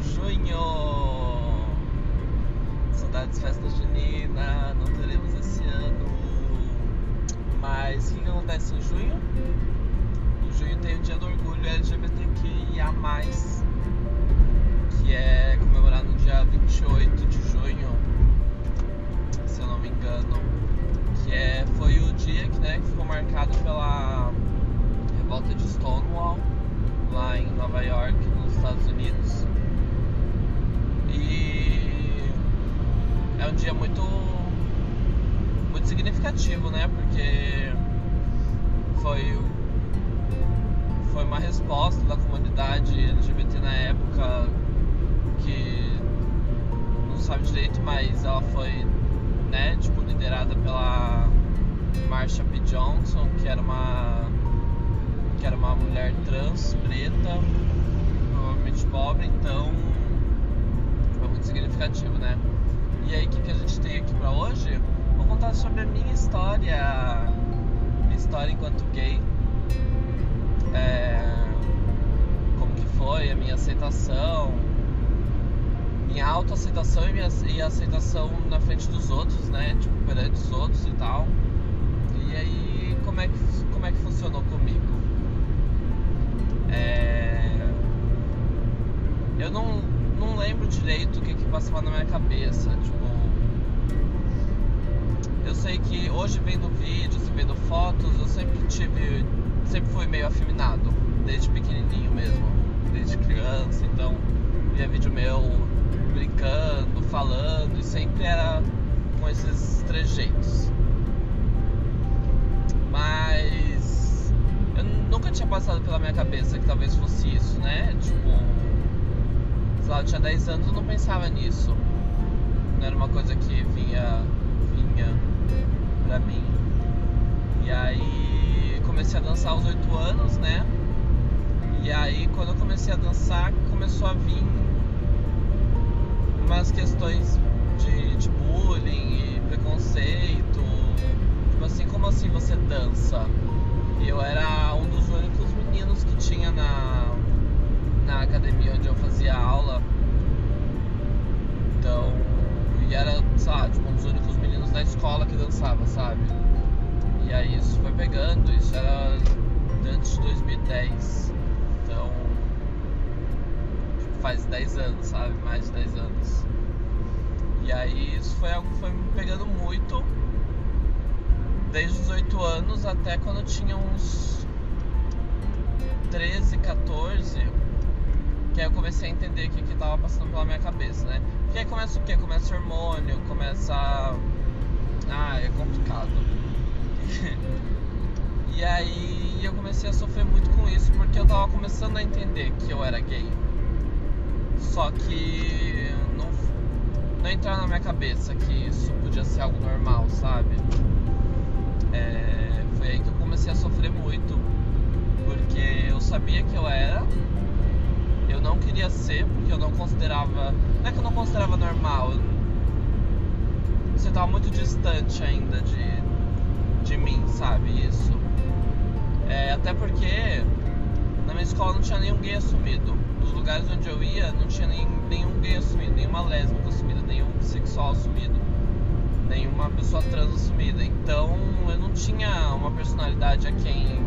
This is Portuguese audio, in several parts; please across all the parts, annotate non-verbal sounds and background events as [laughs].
Junho! Saudades festa junina, não teremos esse ano. Mas o que acontece em junho? Em junho tem o dia do orgulho LGBTQIA, que é comemorado no dia 28 de junho, se eu não me engano. Que é, foi o dia que, né, que ficou marcado pela revolta de Stonewall lá em Nova York, nos Estados Unidos. Dia muito muito significativo, né? Porque foi foi uma resposta da comunidade LGBT na época que não sabe direito, mas ela foi, né, tipo liderada pela Marsha P. Johnson, que era uma que era uma mulher trans, preta, provavelmente pobre, então foi muito significativo, né? E aí, o que, a gente tem aqui pra hoje? Vou contar sobre a minha história, minha história enquanto gay, é, como que foi a minha aceitação, minha autoaceitação e minha e aceitação na frente dos outros, né? Tipo, perante os outros e tal. E aí, como é que, como é que funcionou comigo? É... Eu não, não lembro direito o que, que passava na minha cabeça. Tipo, eu sei que hoje vendo vídeos e vendo fotos, eu sempre tive. Sempre fui meio afeminado, desde pequenininho mesmo, desde criança. Então, via vídeo meu brincando, falando, e sempre era com esses trejeitos. Mas eu nunca tinha passado pela minha cabeça que talvez fosse isso, né? Tipo, sei lá, eu tinha 10 anos e não pensava nisso. Não era uma coisa que vinha, vinha pra mim. E aí comecei a dançar aos 8 anos, né? E aí quando eu comecei a dançar, começou a vir umas questões de, de bullying e preconceito. Tipo assim, como assim você dança? E eu era um dos únicos meninos que tinha na lá, tipo, um dos únicos meninos da escola que dançava, sabe? E aí isso foi pegando, isso era antes de 2010. Então, tipo, faz 10 anos, sabe? Mais de 10 anos. E aí isso foi algo que foi me pegando muito desde os 8 anos até quando eu tinha uns 13, 14, que aí eu comecei a entender o que, que tava passando pela minha cabeça, né? Porque aí começa o quê? Começa o hormônio, começa. Ah, é complicado. [laughs] e aí eu comecei a sofrer muito com isso porque eu tava começando a entender que eu era gay. Só que não, não entrava na minha cabeça que isso podia ser algo normal, sabe? É, foi aí que eu comecei a sofrer muito, porque eu sabia que eu era, eu não queria ser, porque eu não considerava. Não é que eu não considerava normal, você tava muito distante ainda de, de mim, sabe? Isso. É, até porque na minha escola não tinha nenhum gay assumido. Nos lugares onde eu ia, não tinha nem, nenhum gay assumido, nenhuma lésbica assumida, nenhum bissexual assumido nenhuma pessoa trans assumida. Então eu não tinha uma personalidade a quem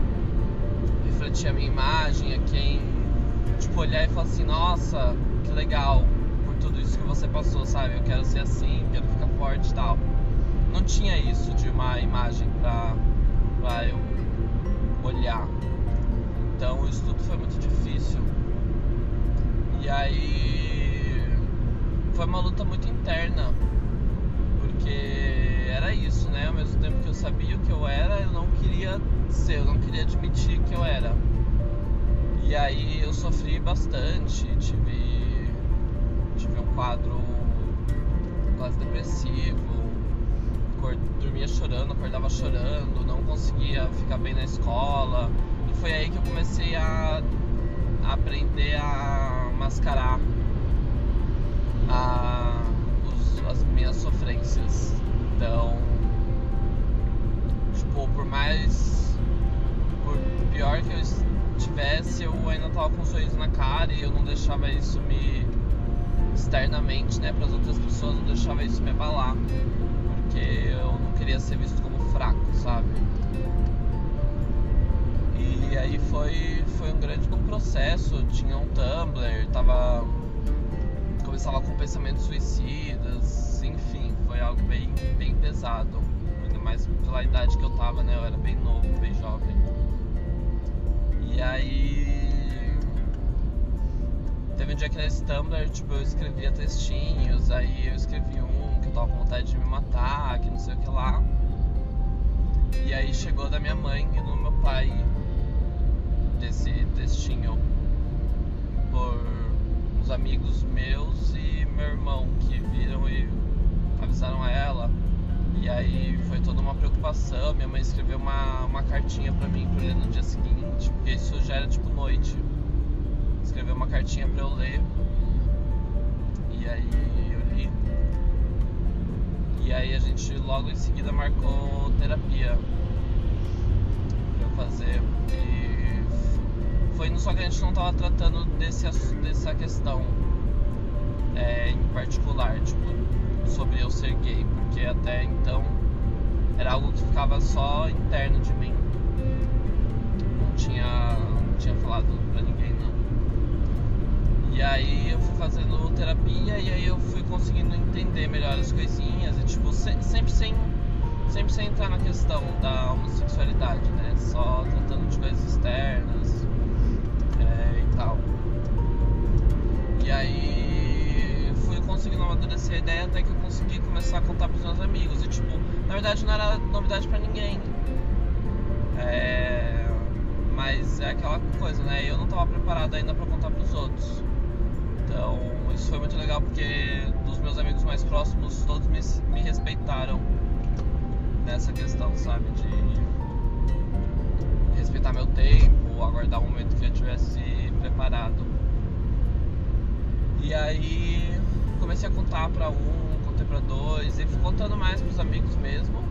refletir a minha imagem, a quem tipo olhar e falar assim, nossa, que legal tudo isso que você passou, sabe? Eu quero ser assim, quero ficar forte e tal. Não tinha isso de uma imagem pra, pra eu olhar. Então isso tudo foi muito difícil. E aí foi uma luta muito interna porque era isso, né? Ao mesmo tempo que eu sabia o que eu era, eu não queria ser, eu não queria admitir que eu era. E aí eu sofri bastante, tive, tive um quadro quase depressivo, dormia chorando, acordava chorando, não conseguia ficar bem na escola. E foi aí que eu comecei a, aprender a mascarar a as minhas sofrências. Então, tipo, por mais por pior que eu estivesse, eu ainda tava com um sorriso na cara e eu não deixava isso me, externamente, né, para as outras pessoas, não deixava isso me abalar, porque eu não queria ser visto como fraco, sabe? E aí foi, foi um grande um processo, tinha um Tumblr, tava começava com pensamentos suicidas, enfim, foi algo bem, bem pesado, ainda mais pela idade que eu tava, né? Eu era bem novo, bem jovem. E aí teve um dia que nesse Tumblr, tipo, eu escrevia textinhos, aí eu escrevi um que eu tava com vontade de me matar, que não sei o que lá. E aí chegou da minha mãe e do meu pai desse textinho por uns amigos meus e meu irmão que viram e avisaram a ela. E aí foi toda uma preocupação. Minha mãe escreveu uma, uma cartinha pra mim pra ler no dia seguinte, porque isso já era tipo noite. Escreveu uma cartinha pra eu ler. E aí eu li. E aí a gente logo em seguida marcou terapia pra eu fazer. E foi só que a gente não tava tratando desse, dessa questão é, em particular, tipo, sobre eu ser gay, porque até então era algo que ficava só interno de mim. Não tinha, não tinha falado pra ninguém não. E aí eu fui fazendo terapia e aí eu fui conseguindo entender melhor as coisinhas e tipo, se, sempre sem sempre sem entrar na questão da homossexualidade, né? Só tratando de coisas externas é, e tal. E aí fui conseguindo amadurecer a ideia até que eu consegui começar a contar pros meus amigos. E tipo, na verdade não era novidade pra ninguém. É, mas é aquela coisa, né? Eu não tava preparado ainda pra contar pros outros. Então isso foi muito legal porque dos meus amigos mais próximos todos me, me respeitaram nessa questão, sabe? De respeitar meu tempo, aguardar o momento que eu tivesse preparado. E aí comecei a contar pra um, contei pra dois, e fui contando mais pros amigos mesmo.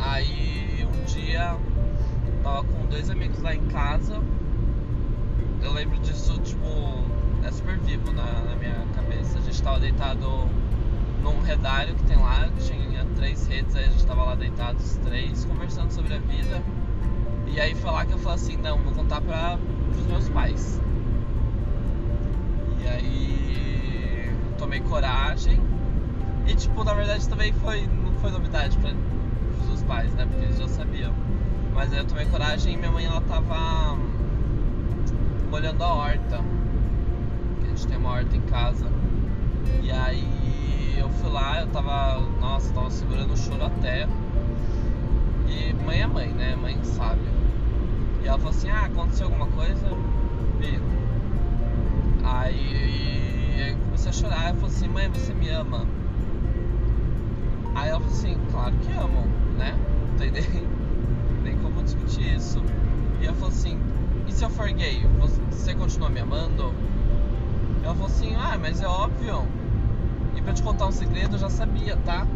Aí um dia tava com dois amigos lá em casa. Eu lembro disso, tipo, é super vivo na, na minha cabeça. A gente tava deitado num redário que tem lá, tinha três redes, aí a gente tava lá deitados três, conversando sobre a vida. E aí foi lá que eu falei assim, não, vou contar pra, pros meus pais. E aí tomei coragem. E tipo, na verdade também foi, não foi novidade pra, pros pais, né? Porque eles já sabiam. Mas aí eu tomei coragem e minha mãe ela tava molhando a horta. Gente tem uma horta em casa. E aí eu fui lá, eu tava. Nossa, tava segurando o choro até. E mãe é mãe, né? Mãe sabe. E ela falou assim, ah, aconteceu alguma coisa? Vi. Aí eu comecei a chorar, eu falei assim, mãe, você me ama? Aí ela falou assim, claro que amo, né? Não tem [laughs] nem, como discutir isso. E eu falei assim, e se eu for gay, você continua me amando? Ela falou assim, ah, mas é óbvio. E pra te contar um segredo, eu já sabia, tá?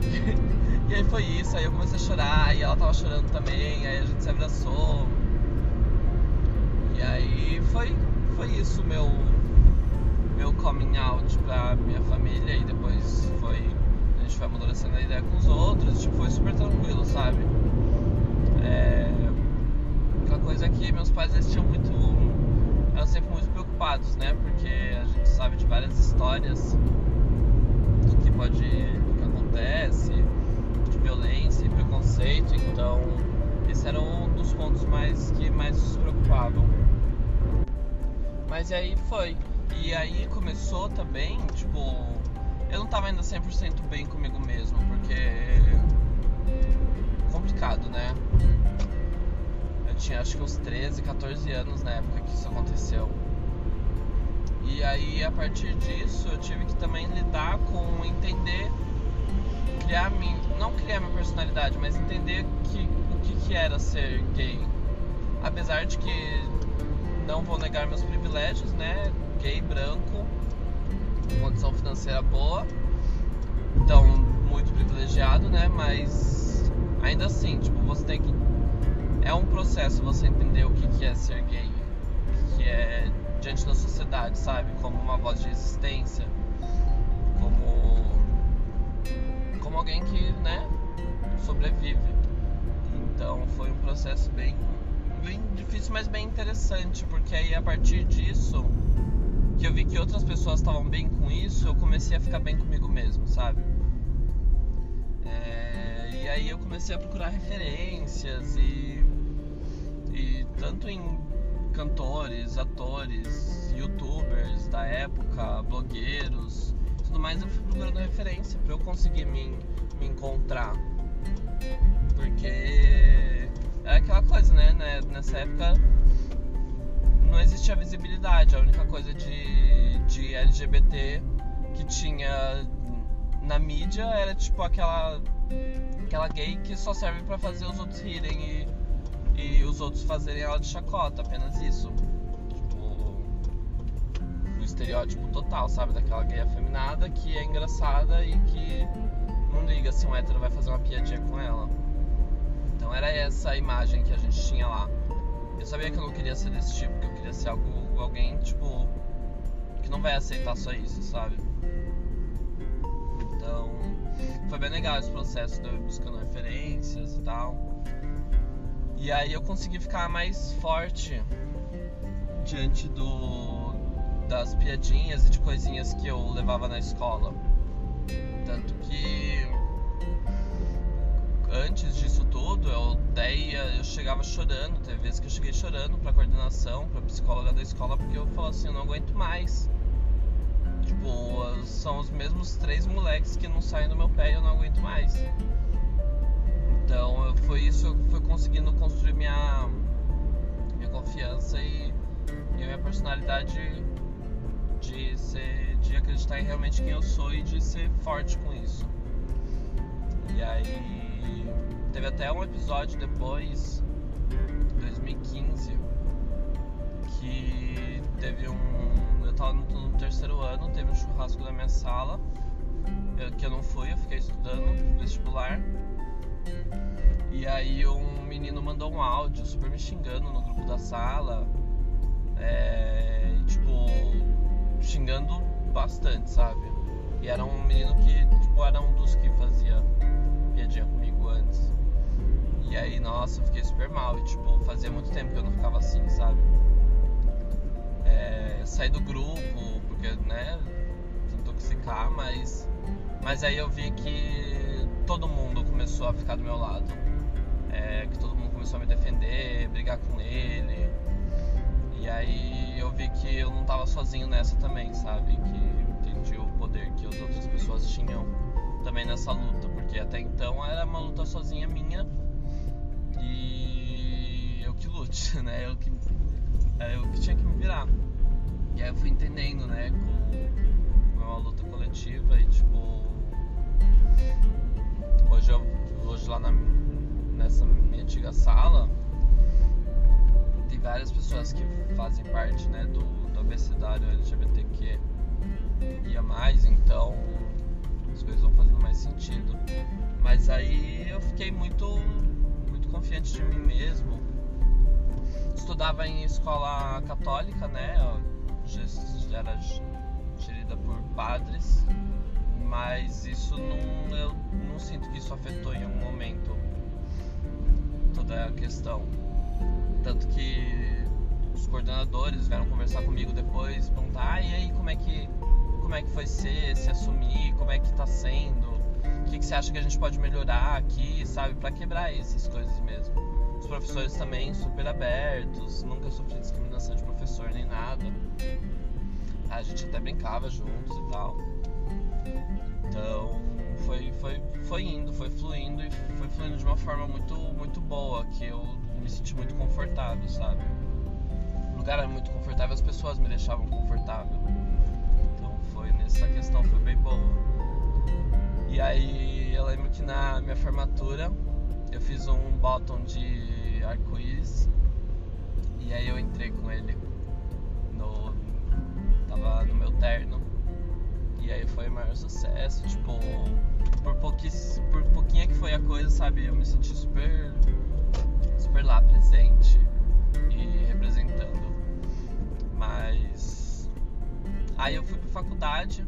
[laughs] e aí foi isso, aí eu comecei a chorar, e ela tava chorando também, aí a gente se abraçou. E aí foi, foi isso meu meu coming out pra minha família e depois foi a gente foi amadurecendo a ideia com os outros, tipo, foi super tranquilo, sabe? É, aquela coisa que meus pais eles tinham muito eram sempre muito preocupados, né? Porque a gente sabe de várias histórias do que pode do que acontece, de violência e preconceito, então esse era um dos pontos mais que mais nos preocupavam. Mas aí foi. E aí começou também, tipo, eu não tava ainda 100% bem comigo mesmo, porque complicado, né? Eu tinha acho que uns 13, 14 anos na época que isso aconteceu. E aí a partir disso eu tive que também lidar com entender, criar minha, não criar minha personalidade, mas entender que, o que, que era ser gay. Apesar de que não vou negar meus privilégios, né? Gay, branco, condição financeira boa, então muito privilegiado, né? Mas ainda assim, tipo, você tem que. É um processo você entender o que, que é ser gay, o que, é diante da sociedade, sabe? Como uma voz de resistência, como como alguém que, né, sobrevive. Então foi um processo bem bem difícil, mas bem interessante, porque aí a partir disso que eu vi que outras pessoas estavam bem com isso, eu comecei a ficar bem comigo mesmo, sabe? Comecei a procurar referências e, e tanto em cantores, atores, youtubers da época, blogueiros, tudo mais, eu fui procurando referência para eu conseguir me, me encontrar. Porque é aquela coisa, né? né nessa época não existia visibilidade. A única coisa de, de LGBT que tinha na mídia era tipo aquela aquela gay que só serve para fazer os outros rirem e, e os outros fazerem ela de chacota, apenas isso. Tipo, o estereótipo total, sabe? Daquela gay afeminada que é engraçada e que não liga se um hétero vai fazer uma piadinha com ela. Então era essa a imagem que a gente tinha lá. Eu sabia que eu não queria ser desse tipo, que eu queria ser algo, alguém, tipo, que não vai aceitar só isso, sabe? Foi bem legal esse processo de eu buscando referências e tal. E aí eu consegui ficar mais forte diante do das piadinhas e de coisinhas que eu levava na escola. Tanto que antes disso tudo, eu dei, eu chegava chorando, teve vezes que eu cheguei chorando pra coordenação, pra psicóloga da escola, porque eu falava assim, eu não aguento mais. São os mesmos três moleques que não saem do meu pé e eu não aguento mais. Então foi isso, eu fui conseguindo construir minha, minha confiança e, e minha personalidade de ser, de acreditar em realmente quem eu sou e de ser forte com isso. E aí teve até um episódio depois, 2015, que teve um. Eu tava no, no terceiro ano, teve um churrasco na minha sala, eu, que eu não fui, eu fiquei estudando vestibular. E aí um menino mandou um áudio super me xingando no grupo da sala. É, tipo, xingando bastante, sabe? E era um menino que, tipo, era um dos que fazia piadinha comigo antes. E aí, nossa, eu fiquei super mal. E, tipo, fazia muito tempo que eu não ficava assim, sabe? Saí do grupo, porque, né, intoxicar, mas. Mas aí eu vi que todo mundo começou a ficar do meu lado. É, que todo mundo começou a me defender, brigar com ele. E aí eu vi que eu não tava sozinho nessa também, sabe? Que entendi o poder que as outras pessoas tinham também nessa luta, porque até então era uma luta sozinha minha e eu que lute, [laughs] né? Eu que, é, eu que tinha que me virar. E aí eu fui entendendo, né, com, uma luta coletiva e tipo. Hoje, eu, hoje lá na, nessa minha antiga sala tem várias pessoas que fazem parte né, do, do abecedário LGBTQ e a mais, então as coisas vão fazendo mais sentido. Mas aí eu fiquei muito, muito confiante de mim mesmo. Estudava em escola católica, né? Era gerida por padres, mas isso não, eu não sinto que isso afetou em algum momento toda a questão. Tanto que os coordenadores vieram conversar comigo depois, perguntar, ah, e aí como é que como é que foi ser, se assumir, como é que tá sendo, o que, que você acha que a gente pode melhorar aqui, sabe? para quebrar essas coisas mesmo. Os professores também super abertos, nunca sofri discriminação de professor nem nada. A gente até brincava juntos e tal. Então foi, foi, foi indo, foi fluindo e foi fluindo de uma forma muito, muito boa, que eu me senti muito confortável, sabe? O lugar era muito confortável, as pessoas me deixavam confortável essa questão foi bem boa. E aí eu lembro que na minha formatura eu fiz um bottom de arco-íris e aí eu entrei com ele no. tava no meu terno. E aí foi o maior sucesso, tipo, por, por pouquinho que foi a coisa, sabe? Eu me senti super super lá presente e representando. Mas aí eu fui pra faculdade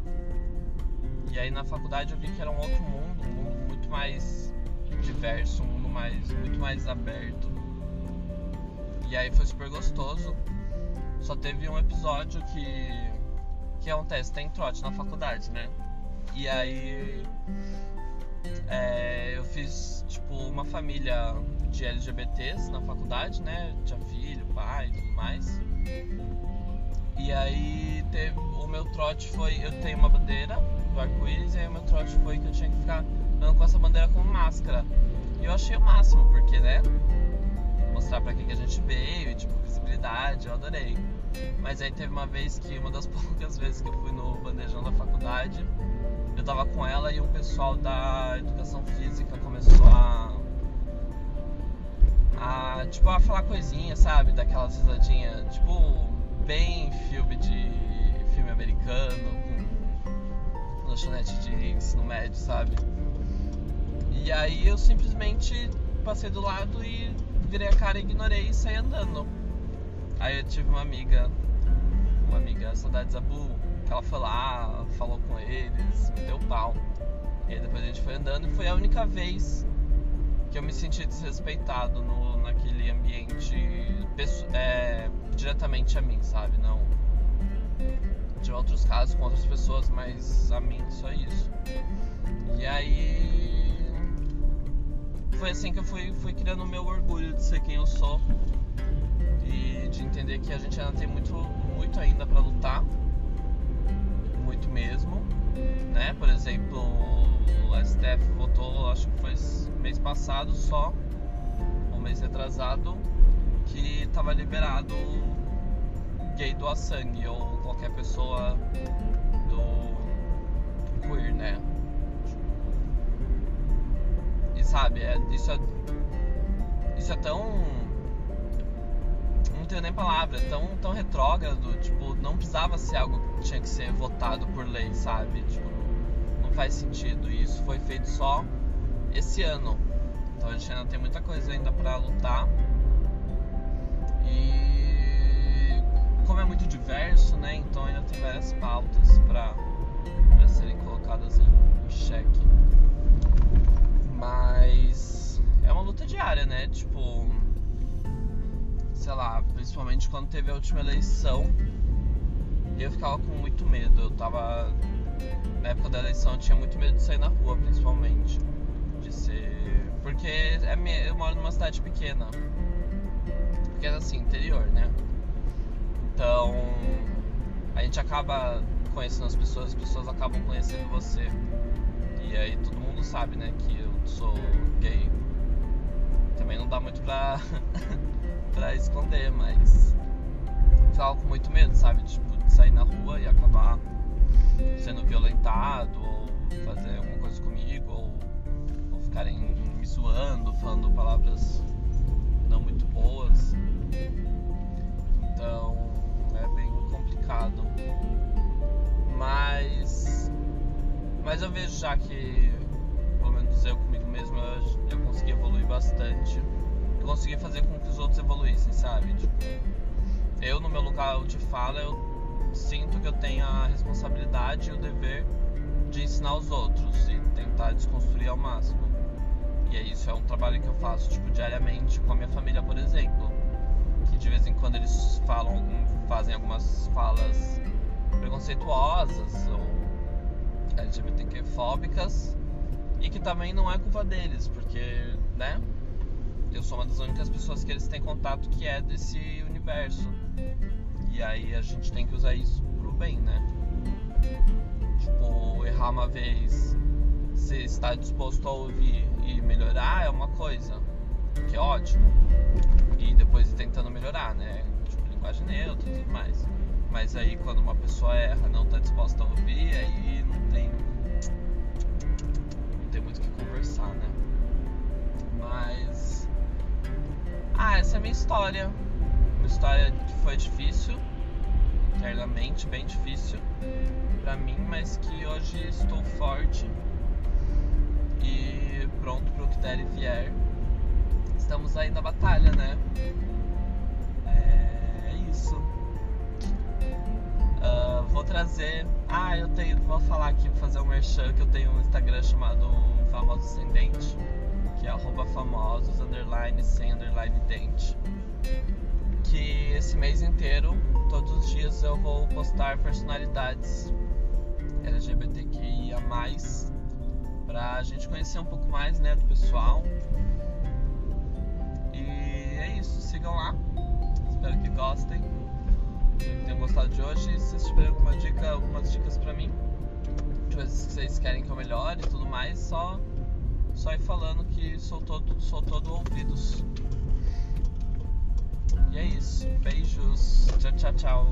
e aí na faculdade eu vi que era um outro mundo, um mundo muito mais diverso, um mundo mais, muito mais aberto. E aí foi super gostoso. Só teve um episódio que. que acontece, tem trote na faculdade, né? E aí é, eu fiz tipo uma família de LGBTs na faculdade, né? Tinha filho, pai e tudo mais. E aí teve, o meu trote foi. Eu tenho uma bandeira do arco-íris e aí o meu trote foi que eu tinha que ficar andando com essa bandeira com máscara. E eu achei o máximo, porque, né? Mostrar pra quem que a gente veio, tipo, visibilidade, eu adorei. Mas aí teve uma vez que, uma das [laughs] poucas vezes que eu fui no bandejão da faculdade, eu tava com ela e um pessoal da educação física começou a. a tipo, a falar coisinha, sabe? Daquela risadinha, tipo, bem filme de. filme americano, com lanchonete de ensino médio, sabe? E aí eu simplesmente passei do lado e virei a cara, ignorei e saí andando. Aí eu tive uma amiga, uma amiga, Saudades Abu, que ela foi lá, falou com eles, me deu pau. E aí depois a gente foi andando e foi a única vez que eu me senti desrespeitado no, naquele ambiente é, diretamente a mim, sabe? Não. De outros casos com outras pessoas, mas a mim só isso. E aí foi assim que eu fui, fui criando o meu orgulho de ser quem eu sou e de entender que a gente ainda tem muito, muito ainda para lutar, muito mesmo, né? Por exemplo, o STF votou, acho que foi mês passado só, um mês retrasado, que estava liberado gay doar sangue ou qualquer pessoa do queer, né? Sabe? É, isso, é, isso é tão. Não tenho nem palavra, tão, tão retrógrado, tipo, não precisava ser algo que tinha que ser votado por lei, sabe? Tipo, não faz sentido. E isso foi feito só esse ano. Então a gente ainda tem muita coisa ainda para lutar. E como é muito diverso, né? Então ainda tem várias pautas para serem quando teve a última eleição, eu ficava com muito medo. Eu tava. Na época da eleição eu tinha muito medo de sair na rua, principalmente. De ser. Porque é, eu moro numa cidade pequena. Porque é assim, interior, né? Então. A gente acaba conhecendo as pessoas, as pessoas acabam conhecendo você. E aí todo mundo sabe, né, que eu sou gay. Também não dá muito pra, [laughs] pra esconder, mas ficava com muito medo, sabe? Tipo, de sair na rua e acabar sendo violentado, ou fazer alguma coisa comigo, ou, ou ficarem me zoando, falando palavras não muito boas. Então é bem complicado. Mas. Mas eu vejo já que eu comigo mesmo, eu, eu consegui evoluir bastante. Eu consegui fazer com que os outros evoluíssem, sabe? Tipo, eu, no meu lugar de fala, eu sinto que eu tenho a responsabilidade e o dever de ensinar os outros e tentar desconstruir ao máximo. E é isso, é um trabalho que eu faço, tipo, diariamente com a minha família, por exemplo. Que de vez em quando eles falam, fazem algumas falas preconceituosas ou LGBTQ-fóbicas e que também não é culpa deles, porque, né? Eu sou uma das únicas pessoas que eles têm contato que é desse universo. E aí a gente tem que usar isso pro bem, né? Tipo, errar uma vez, se está disposto a ouvir e melhorar é uma coisa, que é ótimo. E depois tentando melhorar, né? Tipo, linguagem neutra e tudo mais. Mas aí quando uma pessoa erra, não está disposta a ouvir, aí não tem ter muito o que conversar, né? Mas. Ah, essa é a minha história. Uma história que foi difícil, internamente bem difícil para mim, mas que hoje estou forte e pronto para o que der e vier. Estamos aí na batalha, né? É, é isso. vou trazer. Ah, eu tenho. Vou falar aqui, fazer um merchan que eu tenho um Instagram chamado Famoso Ascendente, é arroba famosos, underline, sem underline dente. Que esse mês inteiro, todos os dias eu vou postar personalidades LGBTQIA, pra gente conhecer um pouco mais né, do pessoal. E é isso, sigam lá. Espero que gostem. Que tenham gostado de hoje. Se vocês tiverem alguma dica, algumas dicas pra mim, coisas que vocês querem que eu melhore e tudo mais, só, só ir falando que sou todo, sou todo ouvidos. E é isso. Beijos. Tchau, tchau, tchau.